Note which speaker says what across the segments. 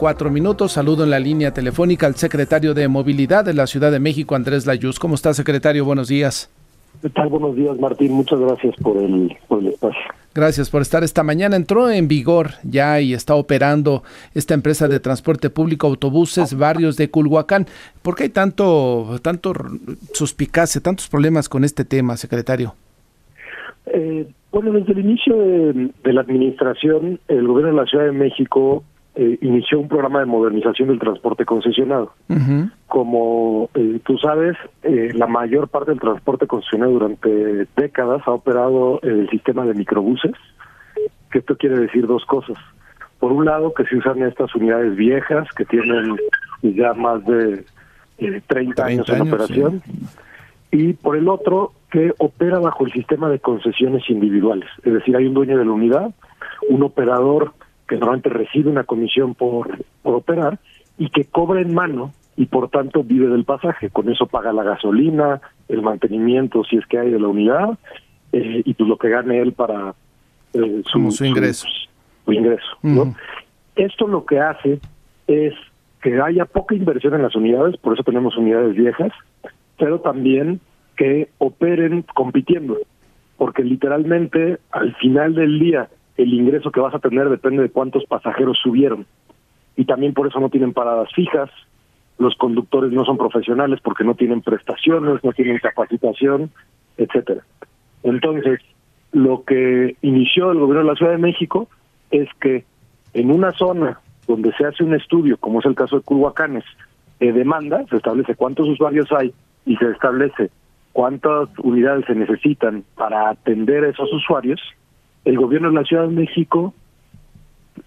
Speaker 1: cuatro minutos. Saludo en la línea telefónica al secretario de Movilidad de la Ciudad de México, Andrés Layuz. ¿Cómo está, secretario? Buenos días.
Speaker 2: ¿Qué tal? Buenos días, Martín. Muchas gracias por el, por el espacio.
Speaker 1: Gracias por estar esta mañana. Entró en vigor ya y está operando esta empresa de transporte público autobuses Barrios de Culhuacán. ¿Por qué hay tanto, tanto suspicacia, tantos problemas con este tema, secretario?
Speaker 2: Eh, bueno, desde el inicio de, la administración, el gobierno de la Ciudad de México eh, inició un programa de modernización del transporte concesionado. Como eh, tú sabes, eh, la mayor parte del transporte concesionado durante décadas ha operado el sistema de microbuses, que esto quiere decir dos cosas. Por un lado, que se usan estas unidades viejas que tienen ya más de 30, años, en operación. Y por el otro, que opera bajo el sistema de concesiones individuales. Es decir, hay un dueño de la unidad, un operador que normalmente recibe una comisión por, por operar y que cobra en mano y por tanto vive del pasaje. Con eso paga la gasolina, el mantenimiento si es que hay de la unidad eh, y pues lo que gane él para
Speaker 1: eh, su, ingreso.
Speaker 2: Su, ingreso ¿no? Esto lo que hace es que haya poca inversión en las unidades, por eso tenemos unidades viejas, pero también que operen compitiendo, porque literalmente al final del día el ingreso que vas a tener depende de cuántos pasajeros subieron. Y también por eso no tienen paradas fijas, los conductores no son profesionales porque no tienen prestaciones, no tienen capacitación, etcétera. Entonces, lo que inició el gobierno de la Ciudad de México es que en una zona donde se hace un estudio, como es el caso de Culhuacanes, de demanda, se establece cuántos usuarios hay y se establece cuántas unidades se necesitan para atender a esos usuarios, el gobierno de la Ciudad de México,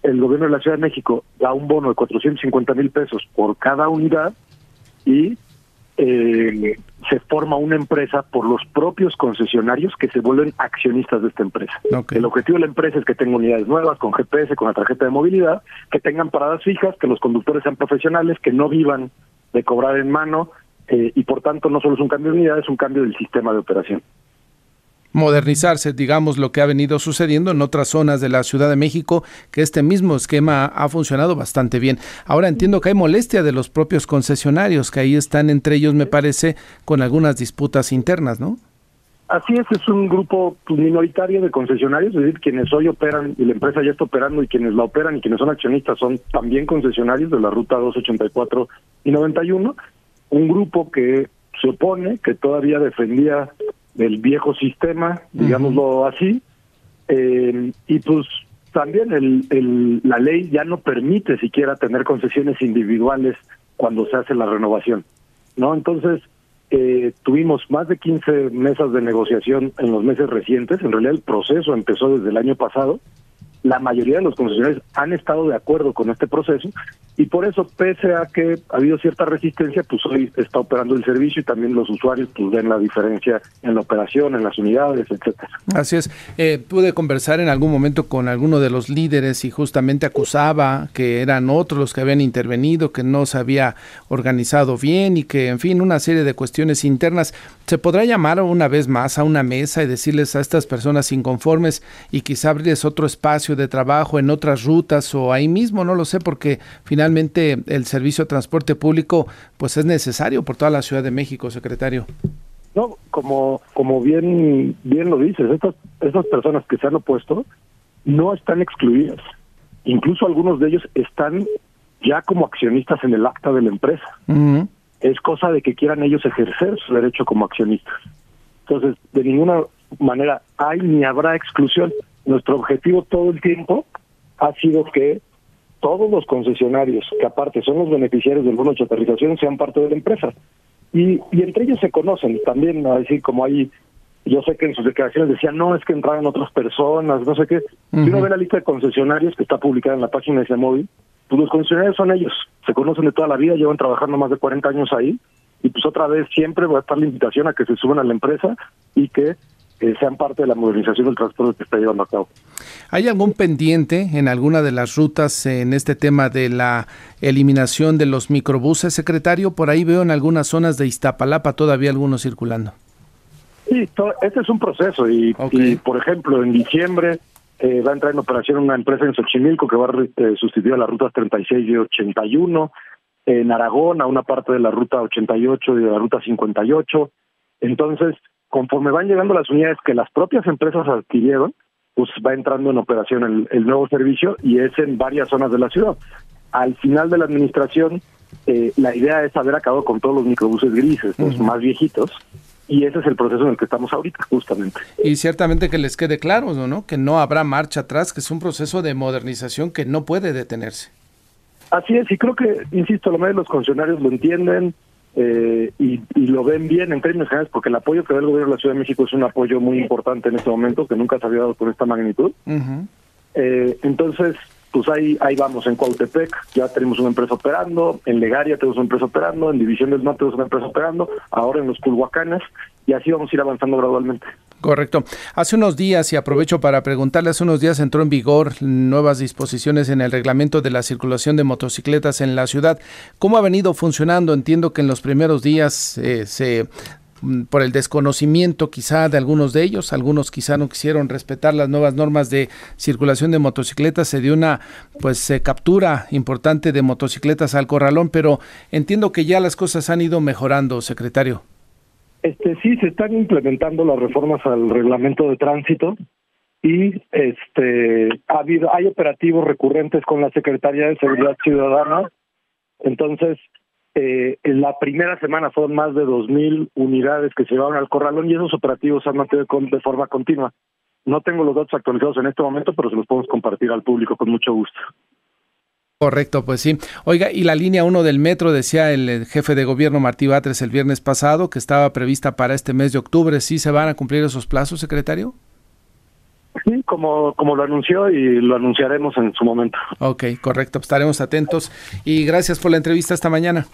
Speaker 2: el gobierno de la Ciudad de México da un bono de 450 mil pesos por cada unidad y eh, se forma una empresa por los propios concesionarios que se vuelven accionistas de esta empresa. El objetivo de la empresa es que tenga unidades nuevas con GPS, con la tarjeta de movilidad, que tengan paradas fijas, que los conductores sean profesionales, que no vivan de cobrar en mano eh, y por tanto no solo es un cambio de unidad, es un cambio del sistema de operación
Speaker 1: modernizarse, digamos, lo que ha venido sucediendo en otras zonas de la Ciudad de México, que este mismo esquema ha funcionado bastante bien. Ahora entiendo que hay molestia de los propios concesionarios, que ahí están entre ellos, me parece, con algunas disputas internas, ¿no?
Speaker 2: Así es, es un grupo minoritario de concesionarios, es decir, quienes hoy operan y la empresa ya está operando y quienes la operan y quienes son accionistas son también concesionarios de la ruta 284 y 91, un grupo que se opone, que todavía defendía del viejo sistema, digámoslo así, eh, y pues también el, el, la ley ya no permite siquiera tener concesiones individuales cuando se hace la renovación, ¿no? Entonces, eh, tuvimos más de 15 mesas de negociación en los meses recientes, en realidad el proceso empezó desde el año pasado, la mayoría de los concesionarios han estado de acuerdo con este proceso y por eso, pese a que ha habido cierta resistencia, pues hoy está operando el servicio y también los usuarios pues ven la diferencia en la operación, en las unidades, etcétera.
Speaker 1: Así es. Eh, pude conversar en algún momento con alguno de los líderes y justamente acusaba que eran otros los que habían intervenido, que no se había organizado bien y que, en fin, una serie de cuestiones internas. ¿Se podrá llamar una vez más a una mesa y decirles a estas personas inconformes y quizá abrirles otro espacio de trabajo en otras rutas o ahí mismo, no lo sé, porque finalmente el servicio de transporte público pues es necesario por toda la Ciudad de México, secretario.
Speaker 2: No, como como bien bien lo dices, estas estas personas que se han opuesto no están excluidas. Incluso algunos de ellos están ya como accionistas en el acta de la empresa. Es cosa de que quieran ellos ejercer su derecho como accionistas. Entonces, de ninguna manera hay ni habrá exclusión nuestro objetivo todo el tiempo ha sido que todos los concesionarios, que aparte son los beneficiarios del bono de chatarrización, sean parte de la empresa. Y, y entre ellos se conocen también, a decir, como hay, yo sé que en sus declaraciones decían, no, es que entraron otras personas, no sé qué. Si uno ve la lista de concesionarios que está publicada en la página de ese móvil, pues los concesionarios son ellos, se conocen de toda la vida, llevan trabajando más de 40 años ahí, y pues otra vez siempre va a estar la invitación a que se suban a la empresa y que sean parte de la modernización del transporte que está llevando a cabo.
Speaker 1: ¿Hay algún pendiente en alguna de las rutas en este tema de la eliminación de los microbuses, secretario? Por ahí veo en algunas zonas de Iztapalapa todavía algunos circulando.
Speaker 2: Sí, este es un proceso y, por ejemplo, en diciembre eh, va a entrar en operación una empresa en Xochimilco que va a eh, sustituir a las rutas 36 y 81, en Aragón a una parte de la ruta 88 y de la ruta 58. Entonces, conforme van llegando las unidades que las propias empresas adquirieron, pues va entrando en operación el, nuevo servicio y es en varias zonas de la ciudad. Al final de la administración, eh, la idea es haber acabado con todos los microbuses grises, los más viejitos, y ese es el proceso en el que estamos ahorita, justamente.
Speaker 1: Y ciertamente que les quede claro, ¿no? Que no habrá marcha atrás, que es un proceso de modernización que no puede detenerse.
Speaker 2: Así es, y creo que, insisto, lo más de los funcionarios lo entienden eh, y, lo ven bien en términos generales, porque el apoyo que da el gobierno de la Ciudad de México es un apoyo muy importante en este momento, que nunca se había dado con esta magnitud. eh, entonces, pues ahí, ahí vamos, en Cuautepec ya tenemos una empresa operando, en Legaria tenemos una empresa operando, en División del Norte tenemos una empresa operando, ahora en los Culhuacanes, y así vamos a ir avanzando gradualmente.
Speaker 1: Correcto. Hace unos días, y aprovecho para preguntarle, hace unos días entró en vigor nuevas disposiciones en el reglamento de la circulación de motocicletas en la ciudad. ¿Cómo ha venido funcionando? Entiendo que en los primeros días eh, se Mm, por el desconocimiento quizá de algunos de ellos, algunos quizá no quisieron respetar las nuevas normas de circulación de motocicletas, se dio una pues captura importante de motocicletas al corralón, pero entiendo que ya las cosas han ido mejorando, secretario.
Speaker 2: Este sí se están implementando las reformas al reglamento de tránsito y este ha habido hay operativos recurrentes con la Secretaría de Seguridad Ciudadana. Entonces, eh, en la primera semana fueron más de 2.000 unidades que se llevaron al corralón y esos operativos se han mantenido de forma continua. No tengo los datos actualizados en este momento, pero se los podemos compartir al público con mucho gusto.
Speaker 1: Correcto, pues sí. Oiga, y la línea 1 del metro, decía el jefe de gobierno Martí Batres el viernes pasado, que estaba prevista para este mes de octubre, ¿sí se van a cumplir esos plazos, secretario?
Speaker 2: Sí, como, como lo anunció y lo anunciaremos en su momento.
Speaker 1: Ok, correcto, pues estaremos atentos y gracias por la entrevista esta mañana.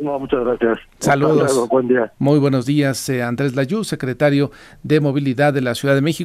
Speaker 2: No, muchas gracias.
Speaker 1: Saludos. buen día. Muy buenos días, eh, Andrés Layú, secretario de Movilidad de la Ciudad de México.